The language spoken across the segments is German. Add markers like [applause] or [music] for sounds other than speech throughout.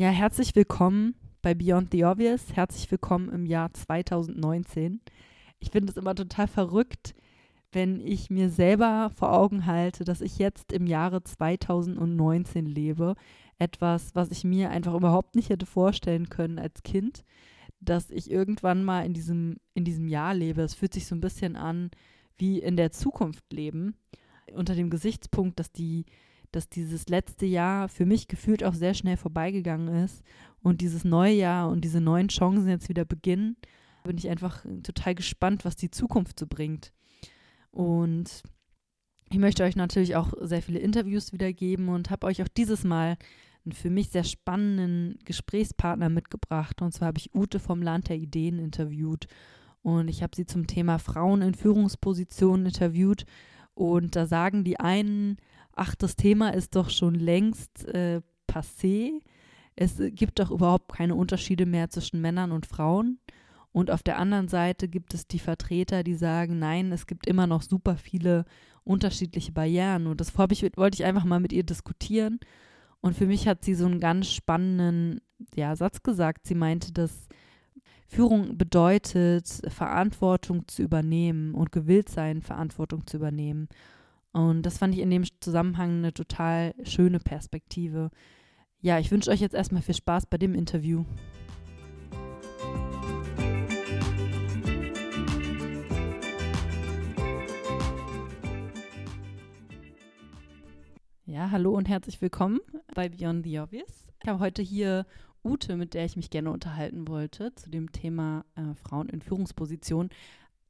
Ja, herzlich willkommen bei Beyond the Obvious. Herzlich willkommen im Jahr 2019. Ich finde es immer total verrückt, wenn ich mir selber vor Augen halte, dass ich jetzt im Jahre 2019 lebe. Etwas, was ich mir einfach überhaupt nicht hätte vorstellen können als Kind, dass ich irgendwann mal in diesem, in diesem Jahr lebe. Es fühlt sich so ein bisschen an wie in der Zukunft leben, unter dem Gesichtspunkt, dass die dass dieses letzte Jahr für mich gefühlt auch sehr schnell vorbeigegangen ist und dieses neue Jahr und diese neuen Chancen jetzt wieder beginnen, bin ich einfach total gespannt, was die Zukunft so bringt. Und ich möchte euch natürlich auch sehr viele Interviews wiedergeben und habe euch auch dieses Mal einen für mich sehr spannenden Gesprächspartner mitgebracht. Und zwar habe ich Ute vom Land der Ideen interviewt. Und ich habe sie zum Thema Frauen in Führungspositionen interviewt. Und da sagen die einen, ach, das Thema ist doch schon längst äh, passé. Es gibt doch überhaupt keine Unterschiede mehr zwischen Männern und Frauen. Und auf der anderen Seite gibt es die Vertreter, die sagen, nein, es gibt immer noch super viele unterschiedliche Barrieren. Und das ich, wollte ich einfach mal mit ihr diskutieren. Und für mich hat sie so einen ganz spannenden ja, Satz gesagt. Sie meinte, dass Führung bedeutet, Verantwortung zu übernehmen und gewillt sein, Verantwortung zu übernehmen. Und das fand ich in dem Zusammenhang eine total schöne Perspektive. Ja, ich wünsche euch jetzt erstmal viel Spaß bei dem Interview. Ja, hallo und herzlich willkommen bei Beyond the Obvious. Ich habe heute hier Ute, mit der ich mich gerne unterhalten wollte, zu dem Thema äh, Frauen in Führungspositionen.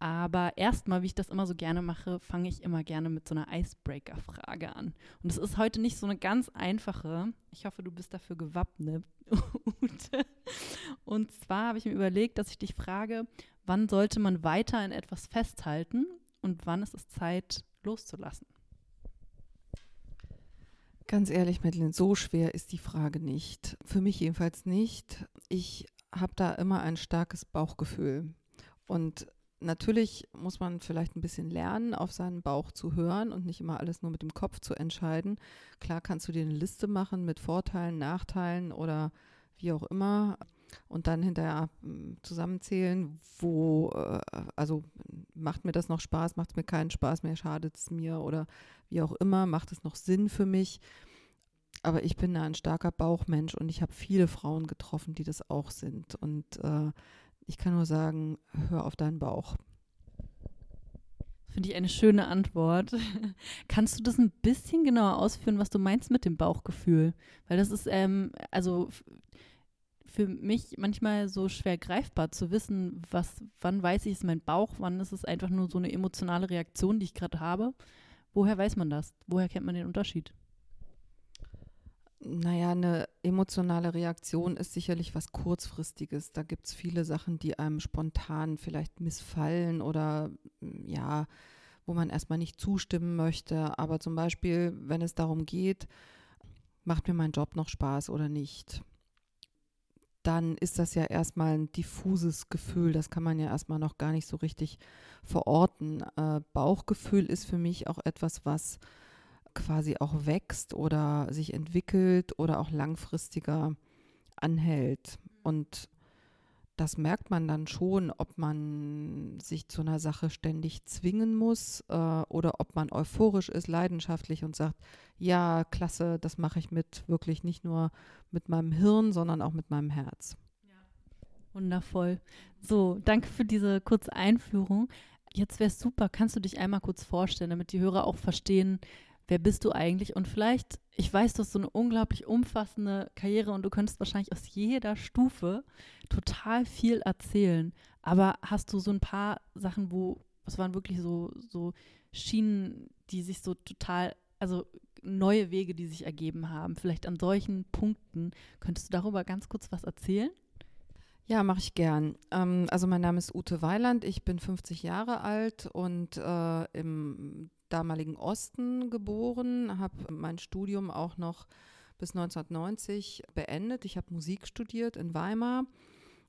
Aber erstmal, wie ich das immer so gerne mache, fange ich immer gerne mit so einer Icebreaker-Frage an. Und es ist heute nicht so eine ganz einfache. Ich hoffe, du bist dafür gewappnet. [laughs] Und zwar habe ich mir überlegt, dass ich dich frage, wann sollte man weiter in etwas festhalten und wann ist es Zeit loszulassen? Ganz ehrlich, Madeline, so schwer ist die Frage nicht. Für mich jedenfalls nicht. Ich habe da immer ein starkes Bauchgefühl. Und natürlich muss man vielleicht ein bisschen lernen, auf seinen Bauch zu hören und nicht immer alles nur mit dem Kopf zu entscheiden. Klar kannst du dir eine Liste machen mit Vorteilen, Nachteilen oder wie auch immer und dann hinterher hm, zusammenzählen, wo, äh, also macht mir das noch Spaß, macht es mir keinen Spaß mehr, schadet es mir oder wie auch immer, macht es noch Sinn für mich. Aber ich bin da ein starker Bauchmensch und ich habe viele Frauen getroffen, die das auch sind. Und äh, ich kann nur sagen, hör auf deinen Bauch. Finde ich eine schöne Antwort. [laughs] Kannst du das ein bisschen genauer ausführen, was du meinst mit dem Bauchgefühl? Weil das ist, ähm, also für mich manchmal so schwer greifbar zu wissen, was, wann weiß ich, ist mein Bauch, wann ist es einfach nur so eine emotionale Reaktion, die ich gerade habe. Woher weiß man das? Woher kennt man den Unterschied? Naja, eine emotionale Reaktion ist sicherlich was Kurzfristiges. Da gibt es viele Sachen, die einem spontan vielleicht missfallen oder mm, ja, wo man erstmal nicht zustimmen möchte. Aber zum Beispiel, wenn es darum geht, macht mir mein Job noch Spaß oder nicht, dann ist das ja erstmal ein diffuses Gefühl. Das kann man ja erstmal noch gar nicht so richtig verorten. Äh, Bauchgefühl ist für mich auch etwas, was quasi auch wächst oder sich entwickelt oder auch langfristiger anhält. Und das merkt man dann schon, ob man sich zu einer Sache ständig zwingen muss äh, oder ob man euphorisch ist, leidenschaftlich und sagt, ja, klasse, das mache ich mit wirklich nicht nur mit meinem Hirn, sondern auch mit meinem Herz. Ja. Wundervoll. So, danke für diese kurze Einführung. Jetzt wäre es super, kannst du dich einmal kurz vorstellen, damit die Hörer auch verstehen, wer bist du eigentlich? Und vielleicht, ich weiß, du hast so eine unglaublich umfassende Karriere und du könntest wahrscheinlich aus jeder Stufe total viel erzählen. Aber hast du so ein paar Sachen, wo, es waren wirklich so, so Schienen, die sich so total, also neue Wege, die sich ergeben haben. Vielleicht an solchen Punkten. Könntest du darüber ganz kurz was erzählen? Ja, mache ich gern. Ähm, also mein Name ist Ute Weiland, ich bin 50 Jahre alt und äh, im damaligen Osten geboren, habe mein Studium auch noch bis 1990 beendet. Ich habe Musik studiert in Weimar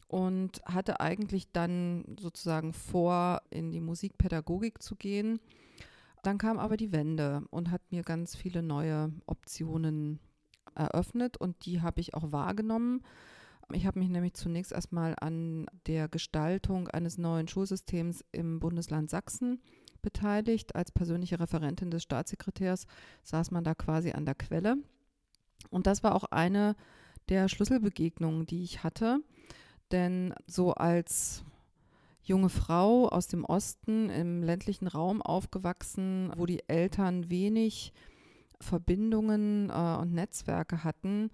und hatte eigentlich dann sozusagen vor, in die Musikpädagogik zu gehen. Dann kam aber die Wende und hat mir ganz viele neue Optionen eröffnet und die habe ich auch wahrgenommen. Ich habe mich nämlich zunächst erstmal an der Gestaltung eines neuen Schulsystems im Bundesland Sachsen beteiligt. Als persönliche Referentin des Staatssekretärs saß man da quasi an der Quelle. Und das war auch eine der Schlüsselbegegnungen, die ich hatte. Denn so als junge Frau aus dem Osten im ländlichen Raum aufgewachsen, wo die Eltern wenig Verbindungen äh, und Netzwerke hatten,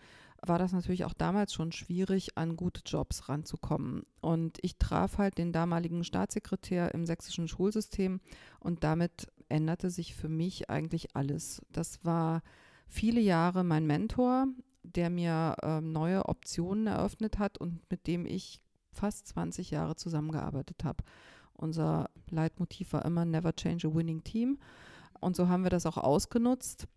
war das natürlich auch damals schon schwierig, an gute Jobs ranzukommen. Und ich traf halt den damaligen Staatssekretär im sächsischen Schulsystem und damit änderte sich für mich eigentlich alles. Das war viele Jahre mein Mentor, der mir äh, neue Optionen eröffnet hat und mit dem ich fast 20 Jahre zusammengearbeitet habe. Unser Leitmotiv war immer Never Change a Winning Team. Und so haben wir das auch ausgenutzt.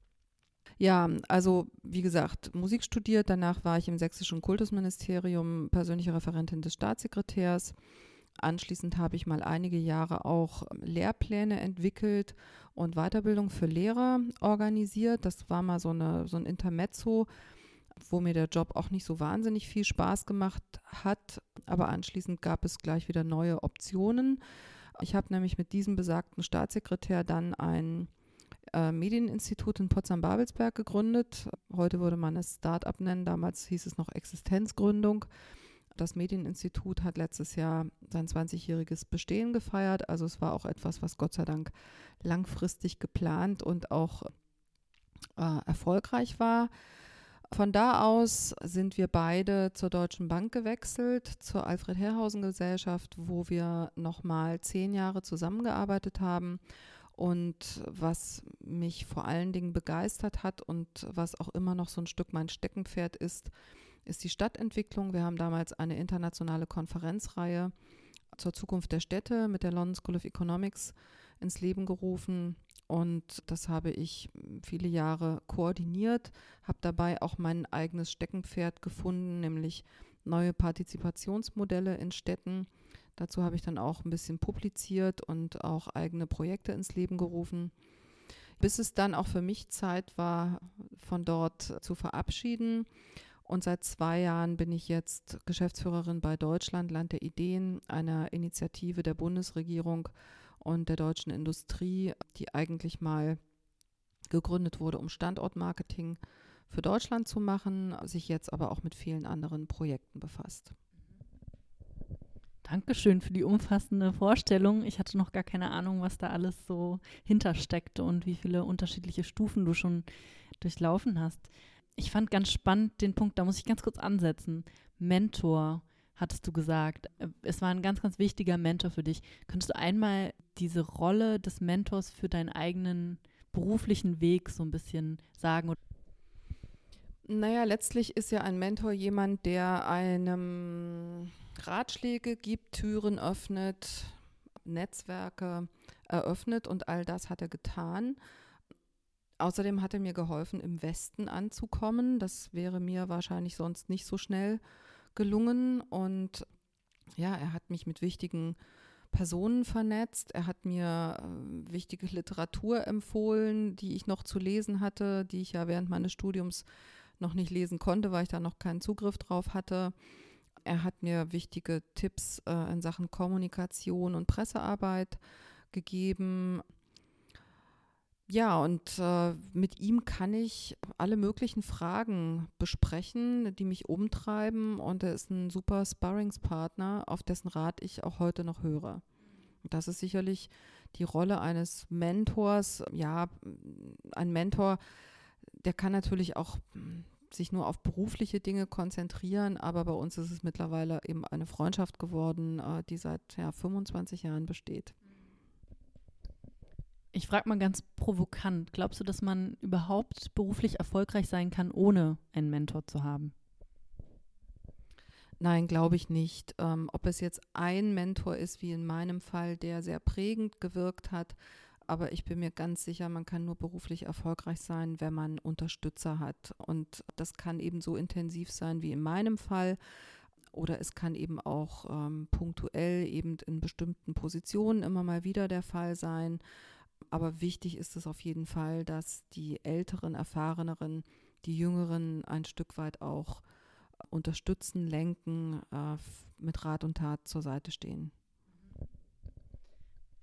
Ja, also wie gesagt, Musik studiert. Danach war ich im sächsischen Kultusministerium persönliche Referentin des Staatssekretärs. Anschließend habe ich mal einige Jahre auch Lehrpläne entwickelt und Weiterbildung für Lehrer organisiert. Das war mal so, eine, so ein Intermezzo, wo mir der Job auch nicht so wahnsinnig viel Spaß gemacht hat. Aber anschließend gab es gleich wieder neue Optionen. Ich habe nämlich mit diesem besagten Staatssekretär dann ein äh, Medieninstitut in Potsdam-Babelsberg gegründet. Heute würde man es Start-up nennen, damals hieß es noch Existenzgründung. Das Medieninstitut hat letztes Jahr sein 20-jähriges Bestehen gefeiert. Also es war auch etwas, was Gott sei Dank langfristig geplant und auch äh, erfolgreich war. Von da aus sind wir beide zur Deutschen Bank gewechselt, zur Alfred Herrhausen Gesellschaft, wo wir nochmal zehn Jahre zusammengearbeitet haben und was mich vor allen Dingen begeistert hat und was auch immer noch so ein Stück mein Steckenpferd ist, ist die Stadtentwicklung. Wir haben damals eine internationale Konferenzreihe zur Zukunft der Städte mit der London School of Economics ins Leben gerufen. Und das habe ich viele Jahre koordiniert, habe dabei auch mein eigenes Steckenpferd gefunden, nämlich neue Partizipationsmodelle in Städten Dazu habe ich dann auch ein bisschen publiziert und auch eigene Projekte ins Leben gerufen, bis es dann auch für mich Zeit war, von dort zu verabschieden. Und seit zwei Jahren bin ich jetzt Geschäftsführerin bei Deutschland, Land der Ideen, einer Initiative der Bundesregierung und der deutschen Industrie, die eigentlich mal gegründet wurde, um Standortmarketing für Deutschland zu machen, sich jetzt aber auch mit vielen anderen Projekten befasst. Dankeschön für die umfassende Vorstellung. Ich hatte noch gar keine Ahnung, was da alles so hintersteckte und wie viele unterschiedliche Stufen du schon durchlaufen hast. Ich fand ganz spannend den Punkt, da muss ich ganz kurz ansetzen. Mentor, hattest du gesagt. Es war ein ganz, ganz wichtiger Mentor für dich. Könntest du einmal diese Rolle des Mentors für deinen eigenen beruflichen Weg so ein bisschen sagen? Naja, letztlich ist ja ein Mentor jemand, der einem Ratschläge gibt, Türen öffnet, Netzwerke eröffnet und all das hat er getan. Außerdem hat er mir geholfen, im Westen anzukommen. Das wäre mir wahrscheinlich sonst nicht so schnell gelungen. Und ja, er hat mich mit wichtigen Personen vernetzt. Er hat mir äh, wichtige Literatur empfohlen, die ich noch zu lesen hatte, die ich ja während meines Studiums noch nicht lesen konnte, weil ich da noch keinen Zugriff drauf hatte. Er hat mir wichtige Tipps äh, in Sachen Kommunikation und Pressearbeit gegeben. Ja, und äh, mit ihm kann ich alle möglichen Fragen besprechen, die mich umtreiben. Und er ist ein super Sparringspartner, auf dessen Rat ich auch heute noch höre. Das ist sicherlich die Rolle eines Mentors. Ja, ein Mentor, der kann natürlich auch sich nur auf berufliche Dinge konzentrieren, aber bei uns ist es mittlerweile eben eine Freundschaft geworden, äh, die seit ja, 25 Jahren besteht. Ich frage mal ganz provokant, glaubst du, dass man überhaupt beruflich erfolgreich sein kann, ohne einen Mentor zu haben? Nein, glaube ich nicht. Ähm, ob es jetzt ein Mentor ist, wie in meinem Fall, der sehr prägend gewirkt hat, aber ich bin mir ganz sicher, man kann nur beruflich erfolgreich sein, wenn man Unterstützer hat. Und das kann eben so intensiv sein wie in meinem Fall. Oder es kann eben auch ähm, punktuell eben in bestimmten Positionen immer mal wieder der Fall sein. Aber wichtig ist es auf jeden Fall, dass die älteren, erfahreneren die Jüngeren ein Stück weit auch unterstützen, lenken, äh, mit Rat und Tat zur Seite stehen.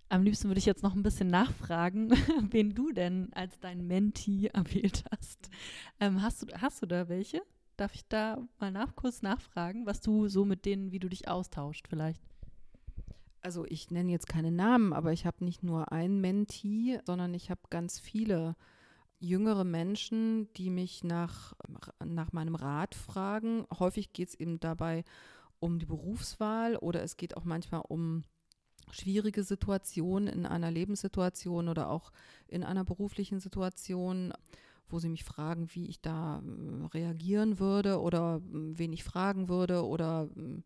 Am liebsten würde ich jetzt noch ein bisschen nachfragen, [laughs] wen du denn als dein Mentee erwählt hast. Ähm, hast, du, hast du da welche? Darf ich da mal nach, kurz nachfragen, was du so mit denen, wie du dich austauscht vielleicht? Also ich nenne jetzt keine Namen, aber ich habe nicht nur ein Mentee, sondern ich habe ganz viele jüngere Menschen, die mich nach, nach meinem Rat fragen. Häufig geht es eben dabei um die Berufswahl oder es geht auch manchmal um schwierige Situationen in einer Lebenssituation oder auch in einer beruflichen Situation, wo sie mich fragen, wie ich da äh, reagieren würde oder äh, wen ich fragen würde oder äh,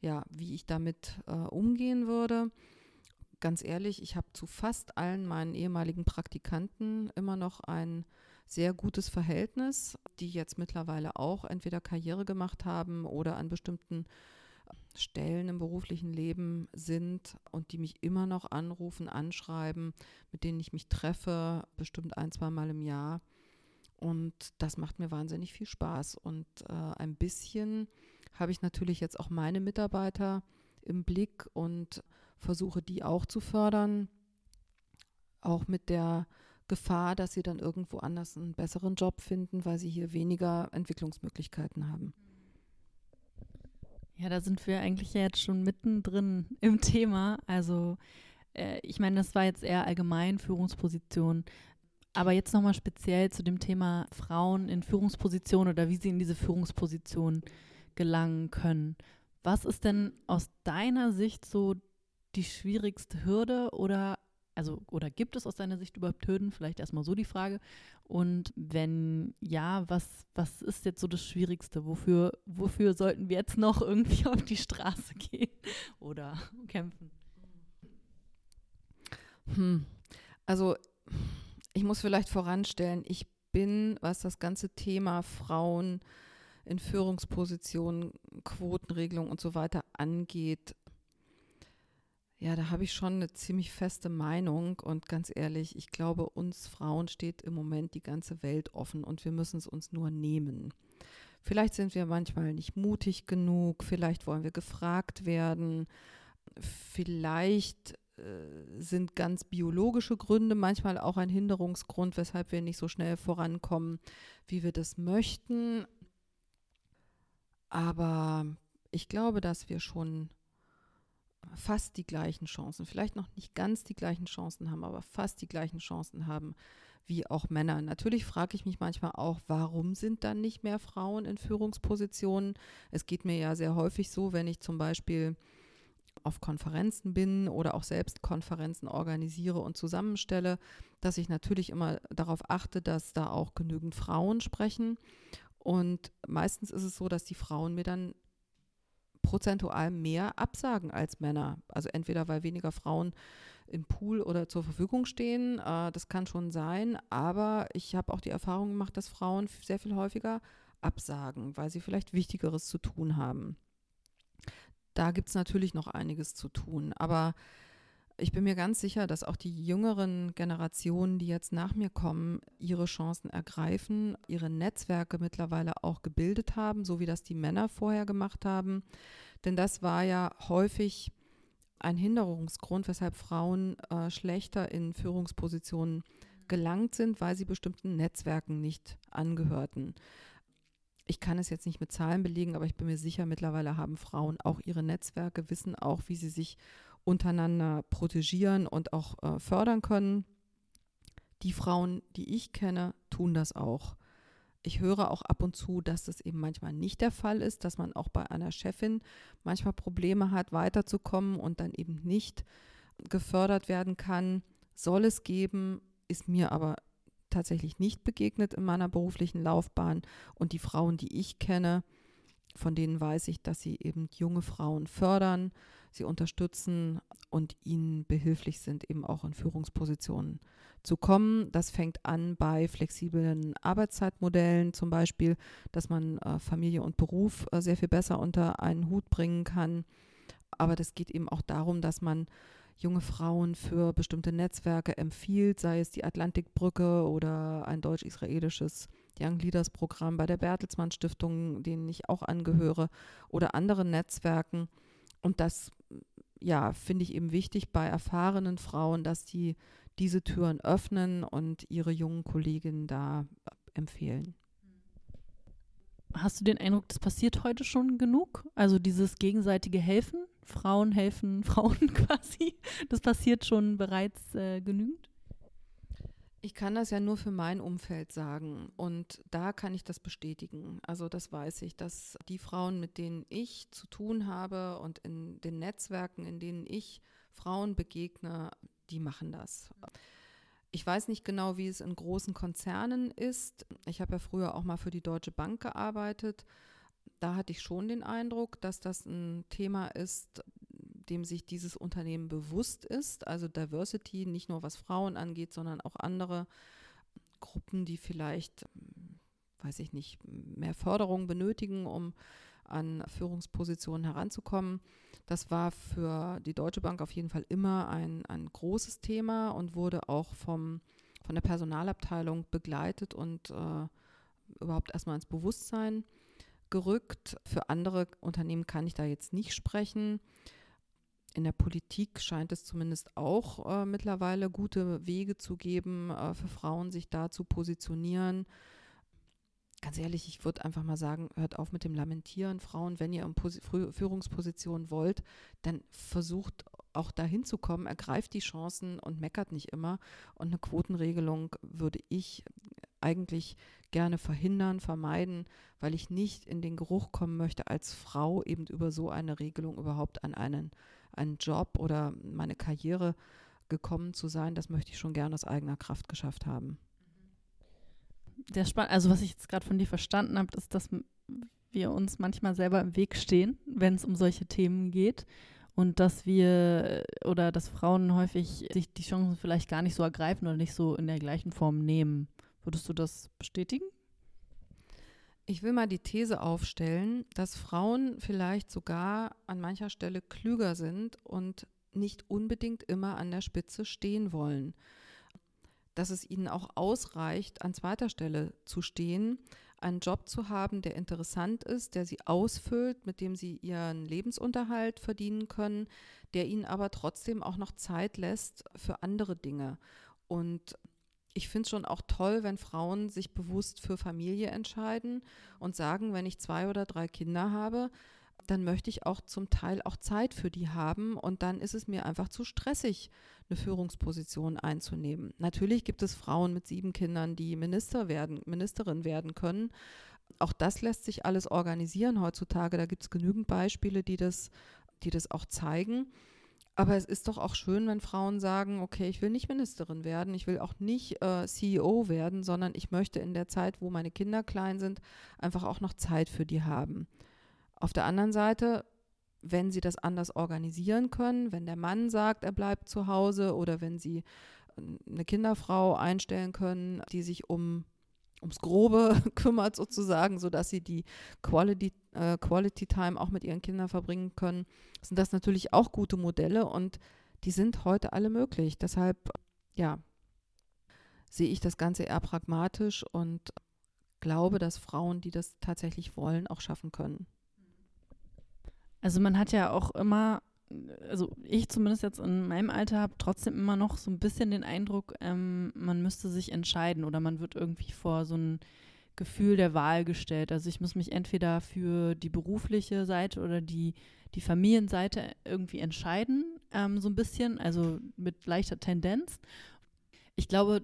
ja, wie ich damit äh, umgehen würde. Ganz ehrlich, ich habe zu fast allen meinen ehemaligen Praktikanten immer noch ein sehr gutes Verhältnis, die jetzt mittlerweile auch entweder Karriere gemacht haben oder an bestimmten Stellen im beruflichen Leben sind und die mich immer noch anrufen, anschreiben, mit denen ich mich treffe, bestimmt ein, zwei Mal im Jahr. Und das macht mir wahnsinnig viel Spaß. Und äh, ein bisschen habe ich natürlich jetzt auch meine Mitarbeiter im Blick und versuche die auch zu fördern, auch mit der Gefahr, dass sie dann irgendwo anders einen besseren Job finden, weil sie hier weniger Entwicklungsmöglichkeiten haben. Ja, da sind wir eigentlich ja jetzt schon mittendrin [laughs] im Thema. Also äh, ich meine, das war jetzt eher allgemein Führungsposition. Aber jetzt nochmal speziell zu dem Thema Frauen in Führungspositionen oder wie sie in diese Führungsposition gelangen können. Was ist denn aus deiner Sicht so die schwierigste Hürde oder also oder gibt es aus deiner Sicht überhaupt Hürden? Vielleicht erstmal so die Frage. Und wenn ja, was, was ist jetzt so das Schwierigste? Wofür, wofür sollten wir jetzt noch irgendwie auf die Straße gehen [laughs] oder kämpfen? Hm. Also ich muss vielleicht voranstellen, ich bin, was das ganze Thema Frauen in Führungspositionen, Quotenregelung und so weiter angeht, ja, da habe ich schon eine ziemlich feste Meinung und ganz ehrlich, ich glaube, uns Frauen steht im Moment die ganze Welt offen und wir müssen es uns nur nehmen. Vielleicht sind wir manchmal nicht mutig genug, vielleicht wollen wir gefragt werden, vielleicht äh, sind ganz biologische Gründe manchmal auch ein Hinderungsgrund, weshalb wir nicht so schnell vorankommen, wie wir das möchten. Aber ich glaube, dass wir schon fast die gleichen Chancen, vielleicht noch nicht ganz die gleichen Chancen haben, aber fast die gleichen Chancen haben wie auch Männer. Natürlich frage ich mich manchmal auch, warum sind dann nicht mehr Frauen in Führungspositionen? Es geht mir ja sehr häufig so, wenn ich zum Beispiel auf Konferenzen bin oder auch selbst Konferenzen organisiere und zusammenstelle, dass ich natürlich immer darauf achte, dass da auch genügend Frauen sprechen. Und meistens ist es so, dass die Frauen mir dann prozentual mehr absagen als Männer. Also entweder weil weniger Frauen im Pool oder zur Verfügung stehen, äh, das kann schon sein, aber ich habe auch die Erfahrung gemacht, dass Frauen sehr viel häufiger absagen, weil sie vielleicht Wichtigeres zu tun haben da gibt es natürlich noch einiges zu tun. Aber ich bin mir ganz sicher, dass auch die jüngeren Generationen, die jetzt nach mir kommen, ihre Chancen ergreifen, ihre Netzwerke mittlerweile auch gebildet haben, so wie das die Männer vorher gemacht haben. Denn das war ja häufig ein Hinderungsgrund, weshalb Frauen äh, schlechter in Führungspositionen gelangt sind, weil sie bestimmten Netzwerken nicht angehörten ich kann es jetzt nicht mit Zahlen belegen, aber ich bin mir sicher, mittlerweile haben Frauen auch ihre Netzwerke, wissen auch, wie sie sich untereinander protegieren und auch äh, fördern können. Die Frauen, die ich kenne, tun das auch. Ich höre auch ab und zu, dass das eben manchmal nicht der Fall ist, dass man auch bei einer Chefin manchmal Probleme hat, weiterzukommen und dann eben nicht gefördert werden kann. Soll es geben, ist mir aber tatsächlich nicht begegnet in meiner beruflichen Laufbahn. Und die Frauen, die ich kenne, von denen weiß ich, dass sie eben junge Frauen fördern, sie unterstützen und ihnen behilflich sind, eben auch in Führungspositionen zu kommen. Das fängt an bei flexiblen Arbeitszeitmodellen zum Beispiel, dass man äh, Familie und Beruf äh, sehr viel besser unter einen Hut bringen kann. Aber das geht eben auch darum, dass man junge Frauen für bestimmte Netzwerke empfiehlt, sei es die Atlantikbrücke oder ein deutsch-israelisches Young Leaders Programm, bei der Bertelsmann Stiftung, denen ich auch angehöre, oder anderen Netzwerken. Und das, ja, finde ich eben wichtig bei erfahrenen Frauen, dass die diese Türen öffnen und ihre jungen Kolleginnen da empfehlen. Hast du den Eindruck, das passiert heute schon genug? Also dieses gegenseitige Helfen, Frauen helfen [laughs] Frauen [laughs] quasi, das passiert schon bereits äh, genügend? Ich kann das ja nur für mein Umfeld sagen und da kann ich das bestätigen. Also das weiß ich, dass die Frauen, mit denen ich zu tun habe und in den Netzwerken, in denen ich Frauen begegne, die machen das. Ich weiß nicht genau, wie es in großen Konzernen ist. Ich habe ja früher auch mal für die Deutsche Bank gearbeitet. Da hatte ich schon den Eindruck, dass das ein Thema ist, dem sich dieses Unternehmen bewusst ist. Also Diversity, nicht nur was Frauen angeht, sondern auch andere Gruppen, die vielleicht, weiß ich nicht, mehr Förderung benötigen, um an Führungspositionen heranzukommen. Das war für die Deutsche Bank auf jeden Fall immer ein, ein großes Thema und wurde auch vom, von der Personalabteilung begleitet und äh, überhaupt erstmal ins Bewusstsein gerückt. Für andere Unternehmen kann ich da jetzt nicht sprechen. In der Politik scheint es zumindest auch äh, mittlerweile gute Wege zu geben, äh, für Frauen sich da zu positionieren ganz ehrlich, ich würde einfach mal sagen, hört auf mit dem Lamentieren. Frauen, wenn ihr in Pos Führungsposition wollt, dann versucht auch dahin zu kommen, ergreift die Chancen und meckert nicht immer. Und eine Quotenregelung würde ich eigentlich gerne verhindern, vermeiden, weil ich nicht in den Geruch kommen möchte, als Frau eben über so eine Regelung überhaupt an einen, einen Job oder meine Karriere gekommen zu sein. Das möchte ich schon gerne aus eigener Kraft geschafft haben der Spann also was ich jetzt gerade von dir verstanden habe, ist, dass wir uns manchmal selber im Weg stehen, wenn es um solche Themen geht und dass wir oder dass Frauen häufig sich die Chancen vielleicht gar nicht so ergreifen oder nicht so in der gleichen Form nehmen. Würdest du das bestätigen? Ich will mal die These aufstellen, dass Frauen vielleicht sogar an mancher Stelle klüger sind und nicht unbedingt immer an der Spitze stehen wollen dass es ihnen auch ausreicht, an zweiter Stelle zu stehen, einen Job zu haben, der interessant ist, der sie ausfüllt, mit dem sie ihren Lebensunterhalt verdienen können, der ihnen aber trotzdem auch noch Zeit lässt für andere Dinge. Und ich finde es schon auch toll, wenn Frauen sich bewusst für Familie entscheiden und sagen, wenn ich zwei oder drei Kinder habe, dann möchte ich auch zum Teil auch Zeit für die haben und dann ist es mir einfach zu stressig, eine Führungsposition einzunehmen. Natürlich gibt es Frauen mit sieben Kindern, die Minister werden, Ministerin werden können. Auch das lässt sich alles organisieren heutzutage. Da gibt es genügend Beispiele, die das, die das auch zeigen. Aber es ist doch auch schön, wenn Frauen sagen, okay, ich will nicht Ministerin werden, ich will auch nicht äh, CEO werden, sondern ich möchte in der Zeit, wo meine Kinder klein sind, einfach auch noch Zeit für die haben. Auf der anderen Seite, wenn sie das anders organisieren können, wenn der Mann sagt, er bleibt zu Hause oder wenn sie äh, eine Kinderfrau einstellen können, die sich um ums Grobe [laughs] kümmert sozusagen, sodass sie die Quality, äh, Quality Time auch mit ihren Kindern verbringen können, sind das natürlich auch gute Modelle und die sind heute alle möglich. Deshalb, ja, sehe ich das Ganze eher pragmatisch und glaube, dass Frauen, die das tatsächlich wollen, auch schaffen können. Also man hat ja auch immer, also ich zumindest jetzt in meinem Alter habe trotzdem immer noch so ein bisschen den Eindruck, ähm, man müsste sich entscheiden oder man wird irgendwie vor so ein Gefühl der Wahl gestellt. Also ich muss mich entweder für die berufliche Seite oder die, die Familienseite irgendwie entscheiden, ähm, so ein bisschen, also mit leichter Tendenz. Ich glaube,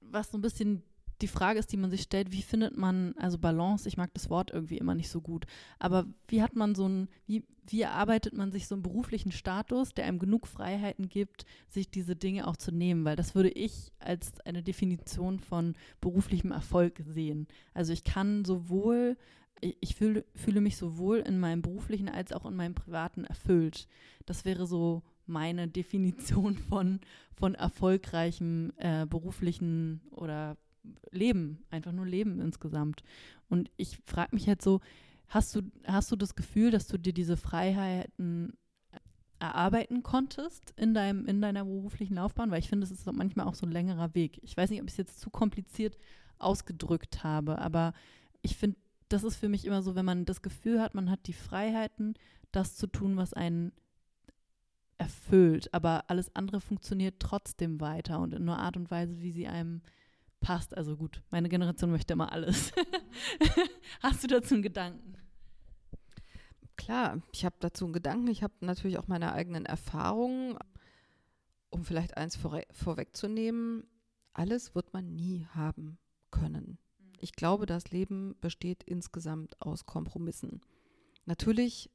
was so ein bisschen die Frage ist, die man sich stellt, wie findet man, also Balance, ich mag das Wort irgendwie immer nicht so gut, aber wie hat man so ein, wie, wie erarbeitet man sich so einen beruflichen Status, der einem genug Freiheiten gibt, sich diese Dinge auch zu nehmen, weil das würde ich als eine Definition von beruflichem Erfolg sehen. Also ich kann sowohl, ich, fühle, fühle mich sowohl in meinem beruflichen als auch in meinem privaten erfüllt. Das wäre so meine [laughs] Definition von, von erfolgreichem äh, beruflichen oder Leben, einfach nur Leben insgesamt. Und ich frage mich halt so, hast du, hast du das Gefühl, dass du dir diese Freiheiten erarbeiten konntest in, deinem, in deiner beruflichen Laufbahn? Weil ich finde, es ist manchmal auch so ein längerer Weg. Ich weiß nicht, ob ich es jetzt zu kompliziert ausgedrückt habe. Aber ich finde, das ist für mich immer so, wenn man das Gefühl hat, man hat die Freiheiten, das zu tun, was einen erfüllt, aber alles andere funktioniert trotzdem weiter und in einer Art und Weise, wie sie einem passt. Also gut, meine Generation möchte immer alles. [laughs] Hast du dazu einen Gedanken? Klar, ich habe dazu einen Gedanken. Ich habe natürlich auch meine eigenen Erfahrungen. Um vielleicht eins vor, vorwegzunehmen, alles wird man nie haben können. Ich glaube, das Leben besteht insgesamt aus Kompromissen. Natürlich,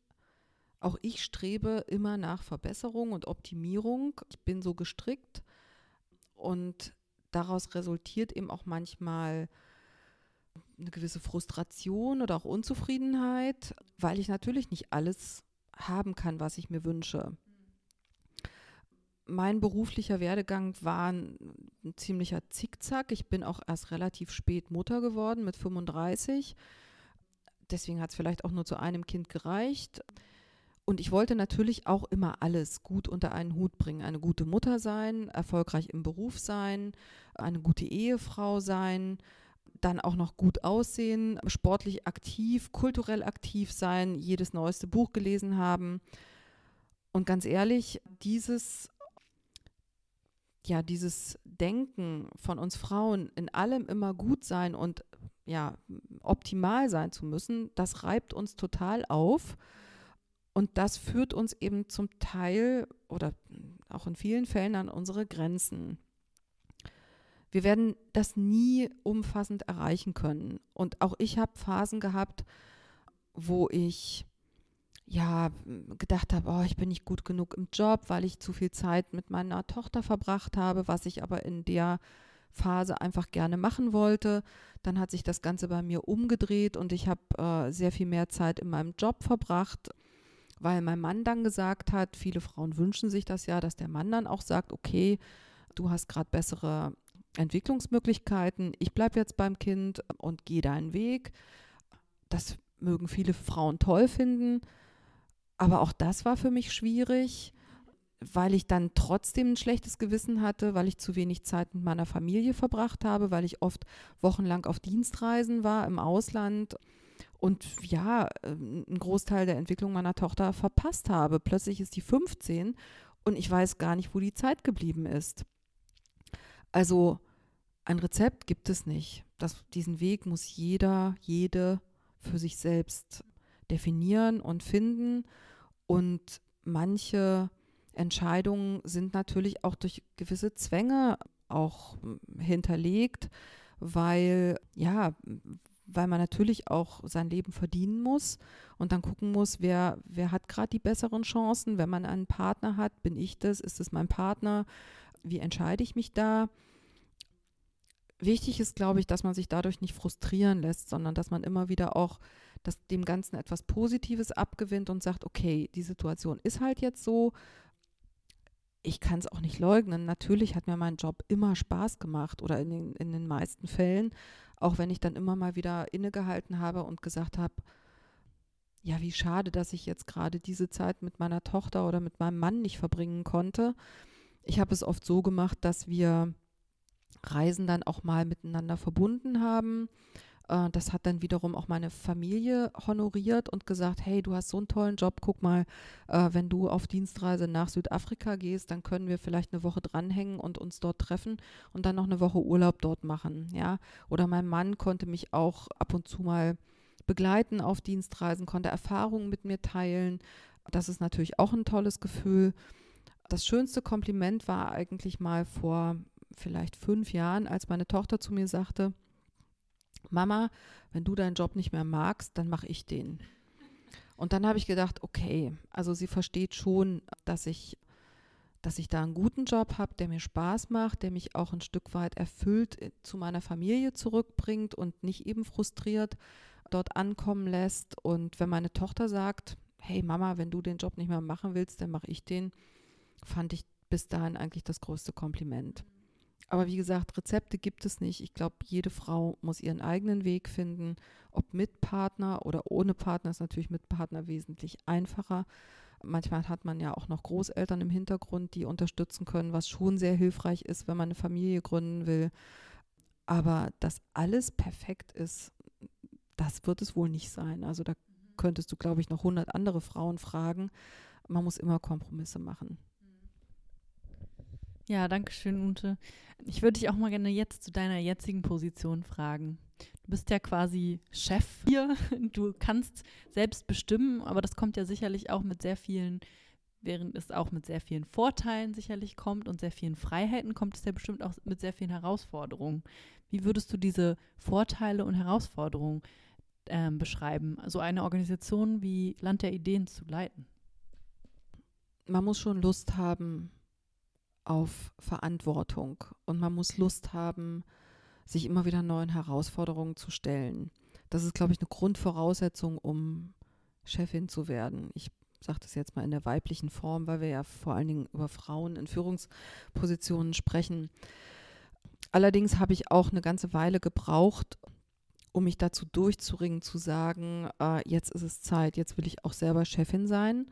auch ich strebe immer nach Verbesserung und Optimierung. Ich bin so gestrickt und daraus resultiert eben auch manchmal eine gewisse Frustration oder auch Unzufriedenheit, weil ich natürlich nicht alles haben kann, was ich mir wünsche. Mein beruflicher Werdegang war ein, ziemlicher Zickzack. Ich bin auch erst relativ spät Mutter geworden mit 35. Deswegen hat es vielleicht auch nur zu einem Kind gereicht. Und ich wollte natürlich auch immer alles gut unter einen Hut bringen. Eine gute Mutter sein, erfolgreich im Beruf sein, eine gute Ehefrau sein, dann auch noch gut aussehen, sportlich aktiv, kulturell aktiv sein, jedes neueste Buch gelesen haben. Und ganz ehrlich, dieses ja, dieses Denken von uns Frauen in allem immer gut sein und ja, optimal sein zu müssen, das reibt uns total auf. Und das führt uns eben zum Teil oder auch in vielen Fällen an unsere Grenzen. Wir werden das nie umfassend erreichen können. Und auch ich habe Phasen gehabt, wo ich ja gedacht habe, oh, ich bin nicht gut genug im Job, weil ich zu viel Zeit mit meiner Tochter verbracht habe, was ich aber in der Phase einfach gerne machen wollte. Dann hat sich das Ganze bei mir umgedreht und ich habe äh, sehr viel mehr Zeit in meinem Job verbracht, weil mein Mann dann gesagt hat, viele Frauen wünschen sich das ja, dass der Mann dann auch sagt, okay, du hast gerade bessere Entwicklungsmöglichkeiten. Ich bleibe jetzt beim Kind und gehe deinen Weg. Das mögen viele Frauen toll finden. Aber auch das war für mich schwierig, weil ich dann trotzdem ein schlechtes Gewissen hatte, weil ich zu wenig Zeit mit meiner Familie verbracht habe, weil ich oft wochenlang auf Dienstreisen war im Ausland und ja, einen Großteil der Entwicklung meiner Tochter verpasst habe. Plötzlich ist die 15 und ich weiß gar nicht, wo die Zeit geblieben ist. Also ein Rezept gibt es nicht. Das, diesen Weg muss jeder, jede für sich selbst definieren und finden. Und manche Entscheidungen sind natürlich auch durch gewisse Zwänge auch hinterlegt, weil ja, weil man natürlich auch sein Leben verdienen muss und dann gucken muss, wer, wer hat gerade die besseren Chancen. Wenn man einen Partner hat, bin ich das, ist es mein Partner, wie entscheide ich mich da? Wichtig ist, glaube ich, dass man sich dadurch nicht frustrieren lässt, sondern dass man immer wieder auch das, dem Ganzen etwas Positives abgewinnt und sagt, okay, die Situation ist halt jetzt so. Ich kann es auch nicht leugnen. Natürlich hat mir mein Job immer Spaß gemacht oder in den, in den meisten Fällen, auch wenn ich dann immer mal wieder innegehalten habe und gesagt habe, ja, wie schade, dass ich jetzt gerade diese Zeit mit meiner Tochter oder mit meinem Mann nicht verbringen konnte. Ich habe es oft so gemacht, dass wir Reisen dann auch mal miteinander verbunden haben. Äh, das hat dann wiederum auch meine Familie honoriert und gesagt, hey, du hast so einen tollen Job, guck mal, äh, wenn du auf Dienstreise nach Südafrika gehst, dann können wir vielleicht eine Woche dranhängen und uns dort treffen und dann noch eine Woche Urlaub dort machen, ja. Oder mein Mann konnte mich auch ab und zu mal begleiten auf Dienstreisen, konnte Erfahrungen mit mir teilen. Das ist natürlich auch ein tolles Gefühl. Das schönste Kompliment war eigentlich mal vor vielleicht fünf Jahren, als meine Tochter zu mir sagte, Mama, wenn du deinen Job nicht mehr magst, dann mache ich den. Und dann habe ich gedacht, okay, also sie versteht schon, dass ich, dass ich da einen guten Job habe, der mir Spaß macht, der mich auch ein Stück weit erfüllt äh, zu meiner Familie zurückbringt und nicht eben frustriert dort ankommen lässt. Und wenn meine Tochter sagt, hey Mama, wenn du den Job nicht mehr machen willst, dann mache ich den, fand ich bis dahin eigentlich das größte Kompliment. Aber wie gesagt, Rezepte gibt es nicht. Ich glaube, jede Frau muss ihren eigenen Weg finden. Ob mit Partner oder ohne Partner ist natürlich mit Partner wesentlich einfacher. Manchmal hat man ja auch noch Großeltern im Hintergrund, die unterstützen können, was schon sehr hilfreich ist, wenn man eine Familie gründen will. Aber dass alles perfekt ist, das wird es wohl nicht sein. Also da könntest du, glaube ich, noch 100 andere Frauen fragen. Man muss immer Kompromisse machen. Ja, danke schön, Ute. Ich würde dich auch mal gerne jetzt zu deiner jetzigen Position fragen. Du bist ja quasi Chef hier. Du kannst selbst bestimmen, aber das kommt ja sicherlich auch mit sehr vielen, während es auch mit sehr vielen Vorteilen sicherlich kommt und sehr vielen Freiheiten, kommt es ja bestimmt auch mit sehr vielen Herausforderungen. Wie würdest du diese Vorteile und Herausforderungen ähm, beschreiben, so eine Organisation wie Land der Ideen zu leiten? Man muss schon Lust haben auf Verantwortung und man muss Lust haben, sich immer wieder neuen Herausforderungen zu stellen. Das ist, glaube ich, eine Grundvoraussetzung, um Chefin zu werden. Ich sage das jetzt mal in der weiblichen Form, weil wir ja vor allen Dingen über Frauen in Führungspositionen sprechen. Allerdings habe ich auch eine ganze Weile gebraucht, um mich dazu durchzuringen, zu sagen, äh, jetzt ist es Zeit, jetzt will ich auch selber Chefin sein,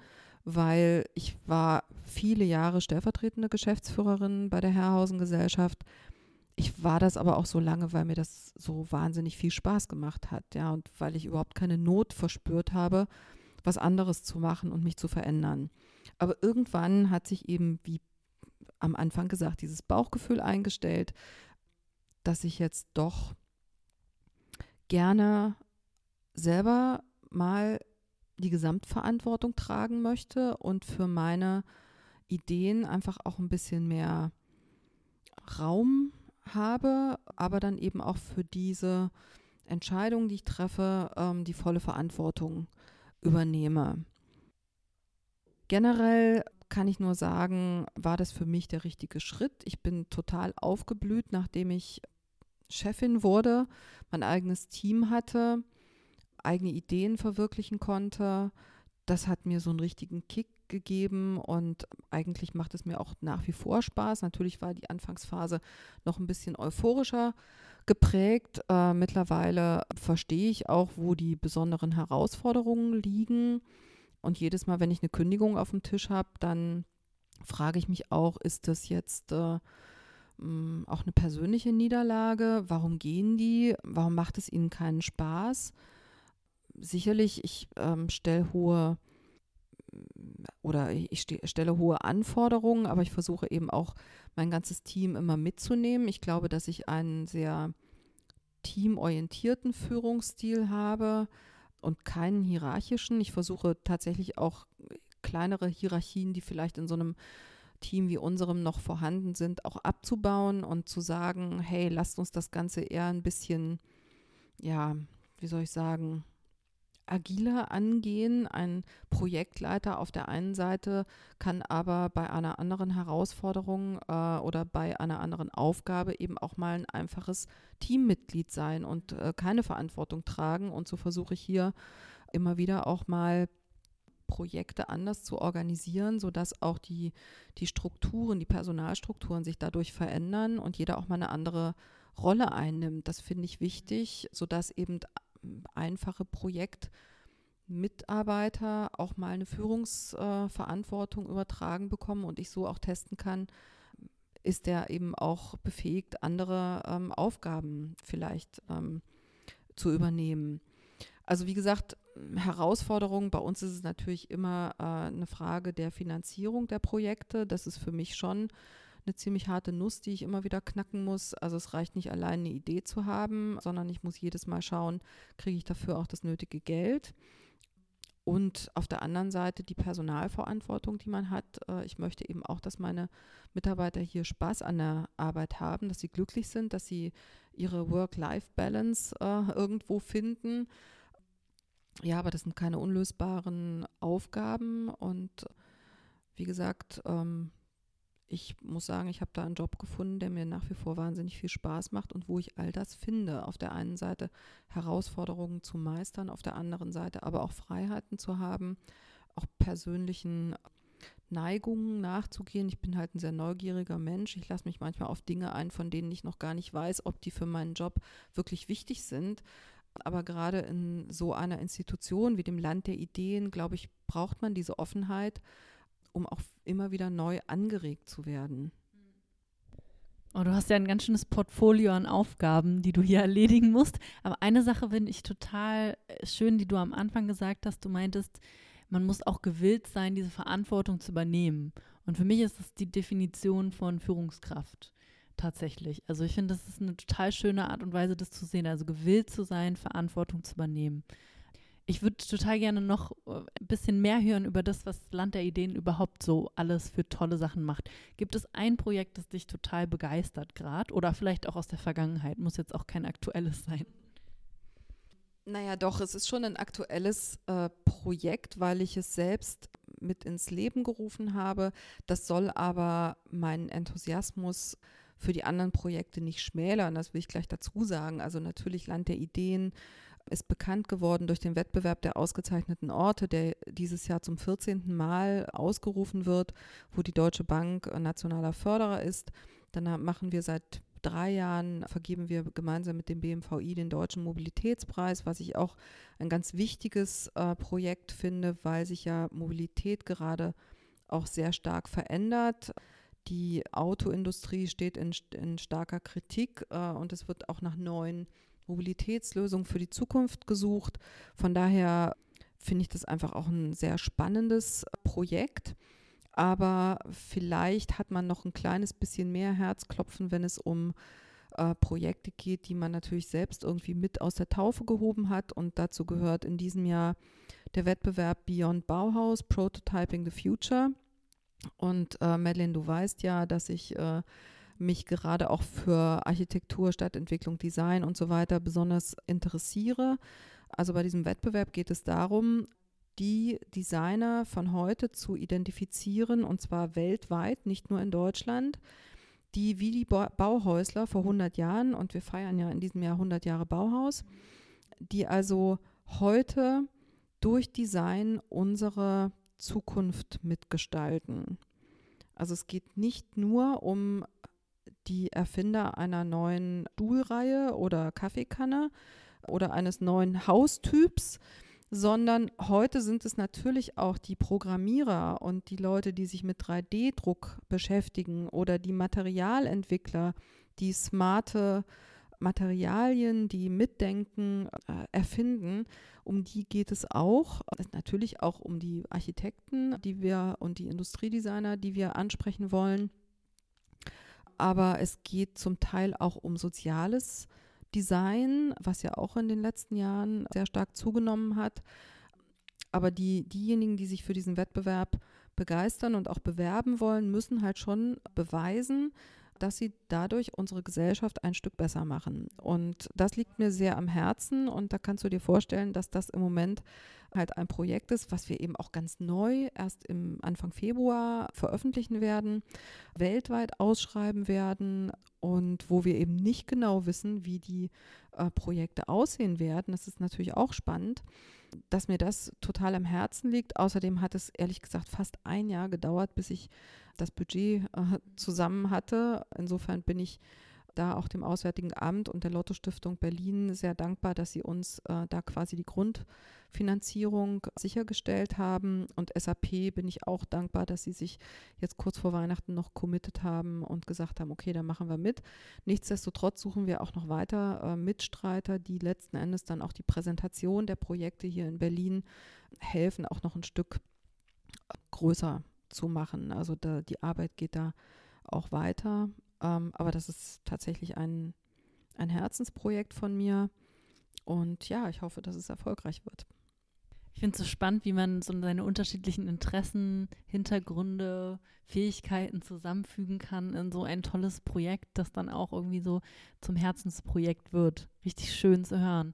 weil ich war viele Jahre stellvertretende Geschäftsführerin bei der Herrhausen Gesellschaft. Ich war das aber auch so lange, weil mir das so wahnsinnig viel Spaß gemacht hat, ja, und weil ich überhaupt keine Not verspürt habe, was anderes zu machen und mich zu verändern. Aber irgendwann hat sich eben, wie am Anfang gesagt, dieses Bauchgefühl eingestellt, dass ich jetzt doch gerne selber mal die Gesamtverantwortung tragen möchte und für meine Ideen einfach auch ein bisschen mehr Raum habe, aber dann eben auch für diese Entscheidungen, die ich treffe, ähm, die volle Verantwortung übernehme. Generell kann ich nur sagen, war das für mich der richtige Schritt. Ich bin total aufgeblüht, nachdem ich Chefin wurde, mein eigenes Team hatte, eigene Ideen verwirklichen konnte. Das hat mir so einen richtigen Kick gegeben und eigentlich macht es mir auch nach wie vor Spaß. Natürlich war die Anfangsphase noch ein bisschen euphorischer geprägt. Äh, mittlerweile verstehe ich auch, wo die besonderen Herausforderungen liegen. Und jedes Mal, wenn ich eine Kündigung auf dem Tisch habe, dann frage ich mich auch, ist das jetzt äh, Mm, auch eine persönliche Niederlage. Warum gehen die? Warum macht es ihnen keinen Spaß? Sicherlich, ich ähm, stelle hohe oder ich stelle hohe Anforderungen, aber ich versuche eben auch mein ganzes Team immer mitzunehmen. Ich glaube, dass ich einen sehr teamorientierten Führungsstil habe und keinen hierarchischen. Ich versuche tatsächlich auch kleinere Hierarchien, die vielleicht in so einem Team wie unserem noch vorhanden sind, auch abzubauen und zu sagen, hey, lasst uns das Ganze eher ein bisschen, ja, wie soll ich sagen, agiler angehen. Ein Projektleiter auf der einen Seite kann aber bei einer anderen Herausforderung äh, oder bei einer anderen Aufgabe eben auch mal ein einfaches Teammitglied sein und äh, keine Verantwortung tragen. Und so versuche ich hier immer wieder auch mal Projekte anders zu organisieren, sodass auch die, die Strukturen, die Personalstrukturen sich dadurch verändern und jeder auch mal eine andere Rolle einnimmt. Das finde ich wichtig, sodass eben einfache Projektmitarbeiter auch mal eine Führungsverantwortung übertragen bekommen und ich so auch testen kann, ist der eben auch befähigt, andere ähm, Aufgaben vielleicht ähm, zu übernehmen. Also wie gesagt, Herausforderung bei uns ist es natürlich immer äh, eine Frage der Finanzierung der Projekte. Das ist für mich schon eine ziemlich harte Nuss, die ich immer wieder knacken muss. Also es reicht nicht allein eine Idee zu haben, sondern ich muss jedes Mal schauen, kriege ich dafür auch das nötige Geld. Und auf der anderen Seite die Personalverantwortung, die man hat. Äh, ich möchte eben auch, dass meine Mitarbeiter hier Spaß an der Arbeit haben, dass sie glücklich sind, dass sie ihre Work-Life-Balance äh, irgendwo finden ja, aber das sind keine unlösbaren Aufgaben und wie gesagt, ähm, ich muss sagen, ich habe da einen Job gefunden, der mir nach wie vor wahnsinnig viel Spaß macht und wo ich all das finde. Auf der einen Seite Herausforderungen zu meistern, auf der anderen Seite aber auch Freiheiten zu haben, auch persönlichen Neigungen nachzugehen. Ich bin halt ein sehr neugieriger Mensch. Ich lasse mich manchmal auf Dinge ein, von denen ich noch gar nicht weiß, ob die für meinen Job wirklich wichtig sind. Aber gerade in so einer Institution wie dem Land der Ideen, glaube ich, braucht man diese Offenheit, um auch immer wieder neu angeregt zu werden. Oh, du hast ja ein ganz schönes Portfolio an Aufgaben, die du hier [laughs] erledigen musst. Aber eine Sache finde ich total äh, schön, die du am Anfang gesagt hast. Du meintest, man muss auch gewillt sein, diese Verantwortung zu übernehmen. Und für mich ist das die Definition von Führungskraft tatsächlich. Also ich finde, das ist eine total schöne Art und Weise, das zu sehen. Also gewillt zu sein, Verantwortung zu übernehmen. Ich würde total gerne noch äh, ein bisschen mehr hören über das, was Land der Ideen überhaupt so alles für tolle Sachen macht. Gibt es ein Projekt, das dich total begeistert gerade oder vielleicht auch aus der Vergangenheit? Muss jetzt auch kein aktuelles sein. Naja, doch, es ist schon ein aktuelles äh, Projekt, weil ich es selbst mit ins Leben gerufen habe. Das soll aber meinen Enthusiasmus für die anderen Projekte nicht schmälern. Das will ich gleich dazu sagen. Also natürlich Land der Ideen ist bekannt geworden durch den Wettbewerb der ausgezeichneten Orte, der dieses Jahr zum 14. Mal ausgerufen wird, wo die Deutsche Bank nationaler Förderer ist. Dann machen wir seit drei Jahren, vergeben wir gemeinsam mit dem BMVI den Deutschen Mobilitätspreis, was ich auch ein ganz wichtiges äh, Projekt finde, weil sich ja Mobilität gerade auch sehr stark verändert. Die Autoindustrie steht in, in starker Kritik äh, und es wird auch nach neuen Mobilitätslösungen für die Zukunft gesucht. Von daher finde ich das einfach auch ein sehr spannendes Projekt. Aber vielleicht hat man noch ein kleines bisschen mehr Herzklopfen, wenn es um äh, Projekte geht, die man natürlich selbst irgendwie mit aus der Taufe gehoben hat. Und dazu gehört in diesem Jahr der Wettbewerb Beyond Bauhaus, Prototyping the Future. Und äh, Madeleine, du weißt ja, dass ich äh, mich gerade auch für Architektur, Stadtentwicklung, Design und so weiter besonders interessiere. Also bei diesem Wettbewerb geht es darum, die Designer von heute zu identifizieren und zwar weltweit, nicht nur in Deutschland, die wie die Bauhäusler vor 100 Jahren, und wir feiern ja in diesem Jahr 100 Jahre Bauhaus, die also heute durch Design unsere Zukunft mitgestalten. Also es geht nicht nur um die Erfinder einer neuen Stuhlreihe oder Kaffeekanne oder eines neuen Haustyps, sondern heute sind es natürlich auch die Programmierer und die Leute, die sich mit 3D-Druck beschäftigen oder die Materialentwickler, die smarte Materialien, die mitdenken, äh, erfinden. Um die geht es auch. Natürlich auch um die Architekten, die wir und die Industriedesigner, die wir ansprechen wollen aber es geht zum Teil auch um soziales Design, was ja auch in den letzten Jahren sehr stark zugenommen hat. Aber die, diejenigen, die sich für diesen Wettbewerb begeistern und auch bewerben wollen, müssen halt schon beweisen, dass sie dadurch unsere Gesellschaft ein Stück besser machen. Und das liegt mir sehr am Herzen und da kannst du dir vorstellen, dass das im Moment halt ein Projekt ist, was wir eben auch ganz neu erst im Anfang Februar veröffentlichen werden, weltweit ausschreiben werden und wo wir eben nicht genau wissen, wie die äh, Projekte aussehen werden. Das ist natürlich auch spannend, dass mir das total am Herzen liegt. Außerdem hat es ehrlich gesagt fast ein Jahr gedauert, bis ich das Budget äh, zusammen hatte. Insofern bin ich da auch dem Auswärtigen Amt und der Lotto Stiftung Berlin sehr dankbar, dass sie uns äh, da quasi die Grundfinanzierung sichergestellt haben. Und SAP bin ich auch dankbar, dass sie sich jetzt kurz vor Weihnachten noch committed haben und gesagt haben, okay, da machen wir mit. Nichtsdestotrotz suchen wir auch noch weiter äh, Mitstreiter, die letzten Endes dann auch die Präsentation der Projekte hier in Berlin helfen, auch noch ein Stück größer zu machen. Also da, die Arbeit geht da auch weiter. Ähm, aber das ist tatsächlich ein, ein Herzensprojekt von mir. Und ja, ich hoffe, dass es erfolgreich wird. Ich finde es so spannend, wie man so seine unterschiedlichen Interessen, Hintergründe, Fähigkeiten zusammenfügen kann in so ein tolles Projekt, das dann auch irgendwie so zum Herzensprojekt wird. Richtig schön zu hören.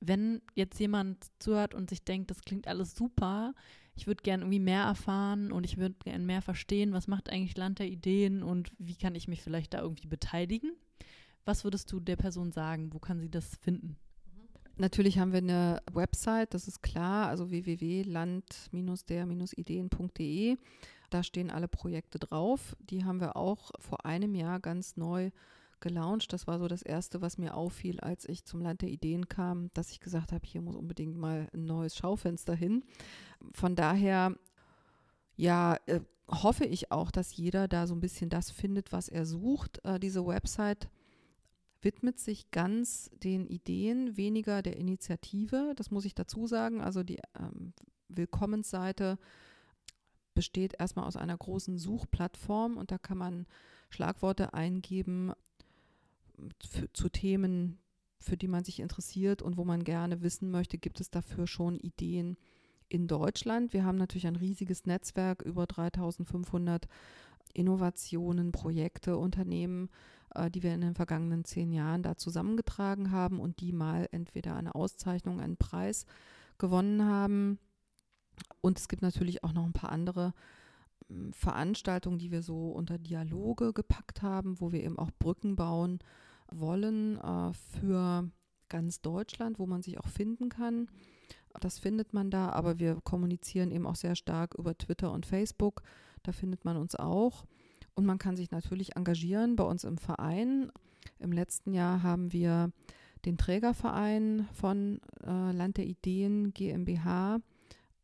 Wenn jetzt jemand zuhört und sich denkt, das klingt alles super, ich würde gerne irgendwie mehr erfahren und ich würde gerne mehr verstehen, was macht eigentlich Land der Ideen und wie kann ich mich vielleicht da irgendwie beteiligen. Was würdest du der Person sagen? Wo kann sie das finden? Natürlich haben wir eine Website, das ist klar, also www.land-der-ideen.de. Da stehen alle Projekte drauf. Die haben wir auch vor einem Jahr ganz neu gelauncht. Das war so das Erste, was mir auffiel, als ich zum Land der Ideen kam, dass ich gesagt habe, hier muss unbedingt mal ein neues Schaufenster hin. Von daher, ja, äh, hoffe ich auch, dass jeder da so ein bisschen das findet, was er sucht. Äh, diese Website widmet sich ganz den Ideen, weniger der Initiative. Das muss ich dazu sagen. Also die ähm, Willkommensseite besteht erstmal aus einer großen Suchplattform und da kann man Schlagworte eingeben für, zu Themen, für die man sich interessiert und wo man gerne wissen möchte, gibt es dafür schon Ideen in Deutschland. Wir haben natürlich ein riesiges Netzwerk, über 3500 Innovationen, Projekte, Unternehmen, äh, die wir in den vergangenen zehn Jahren da zusammengetragen haben und die mal entweder eine Auszeichnung, einen Preis gewonnen haben. Und es gibt natürlich auch noch ein paar andere hm, Veranstaltungen, die wir so unter Dialoge gepackt haben, wo wir eben auch Brücken bauen wollen äh, für ganz Deutschland, wo man sich auch finden kann. Das findet man da, aber wir kommunizieren eben auch sehr stark über Twitter und Facebook. Da findet man uns auch. Und man kann sich natürlich engagieren bei uns im Verein. Im letzten Jahr haben wir den Trägerverein von äh, Land der Ideen GmbH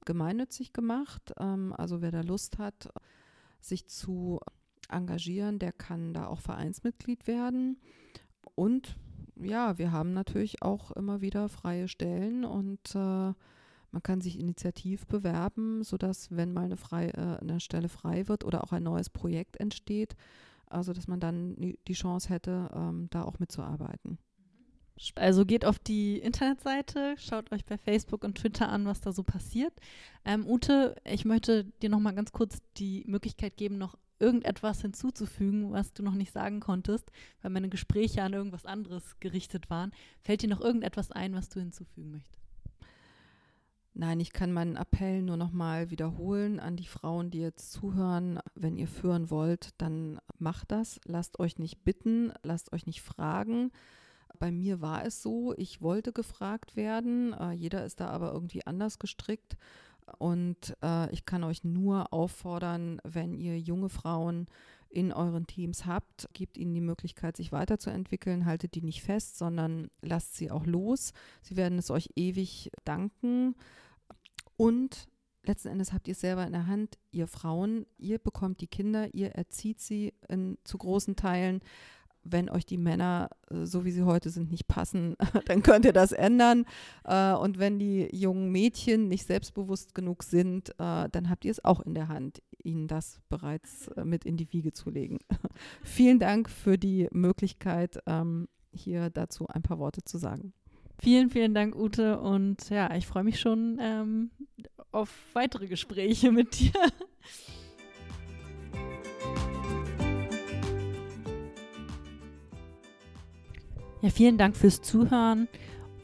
gemeinnützig gemacht. Ähm, also wer da Lust hat, sich zu engagieren, der kann da auch Vereinsmitglied werden. Und ja, wir haben natürlich auch immer wieder freie Stellen und äh, man kann sich initiativ bewerben, sodass, wenn mal eine, frei, äh, eine Stelle frei wird oder auch ein neues Projekt entsteht, also dass man dann die Chance hätte, ähm, da auch mitzuarbeiten. Also geht auf die Internetseite, schaut euch bei Facebook und Twitter an, was da so passiert. Ähm, Ute, ich möchte dir noch mal ganz kurz die Möglichkeit geben, noch irgendetwas hinzuzufügen, was du noch nicht sagen konntest, weil meine Gespräche an irgendwas anderes gerichtet waren. Fällt dir noch irgendetwas ein, was du hinzufügen möchtest? Nein, ich kann meinen Appell nur noch mal wiederholen an die Frauen, die jetzt zuhören. Wenn ihr führen wollt, dann macht das. Lasst euch nicht bitten, lasst euch nicht fragen. Bei mir war es so, ich wollte gefragt werden. Äh, jeder ist da aber irgendwie anders gestrickt. Und äh, ich kann euch nur auffordern, wenn ihr junge Frauen in euren Teams habt, gebt ihnen die Möglichkeit, sich weiterzuentwickeln, haltet die nicht fest, sondern lasst sie auch los. Sie werden es euch ewig danken. Und letzten Endes habt ihr es selber in der Hand, ihr Frauen, ihr bekommt die Kinder, ihr erzieht sie in, zu großen Teilen. Wenn euch die Männer, äh, so wie sie heute sind, nicht passen, [laughs] dann könnt ihr das ändern. Äh, und wenn die jungen Mädchen nicht selbstbewusst genug sind, äh, dann habt ihr es auch in der Hand, ihnen das bereits mit in die Wiege zu legen. [laughs] Vielen Dank für die Möglichkeit, ähm, hier dazu ein paar Worte zu sagen. Vielen, vielen Dank, Ute. Und ja, ich freue mich schon ähm, auf weitere Gespräche mit dir. [laughs] Ja, vielen Dank fürs Zuhören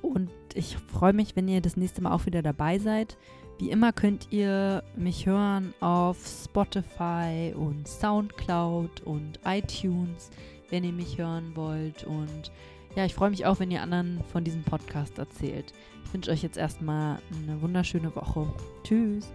und ich freue mich, wenn ihr das nächste Mal auch wieder dabei seid. Wie immer könnt ihr mich hören auf Spotify und Soundcloud und iTunes, wenn ihr mich hören wollt. Und ja, ich freue mich auch, wenn ihr anderen von diesem Podcast erzählt. Ich wünsche euch jetzt erstmal eine wunderschöne Woche. Tschüss.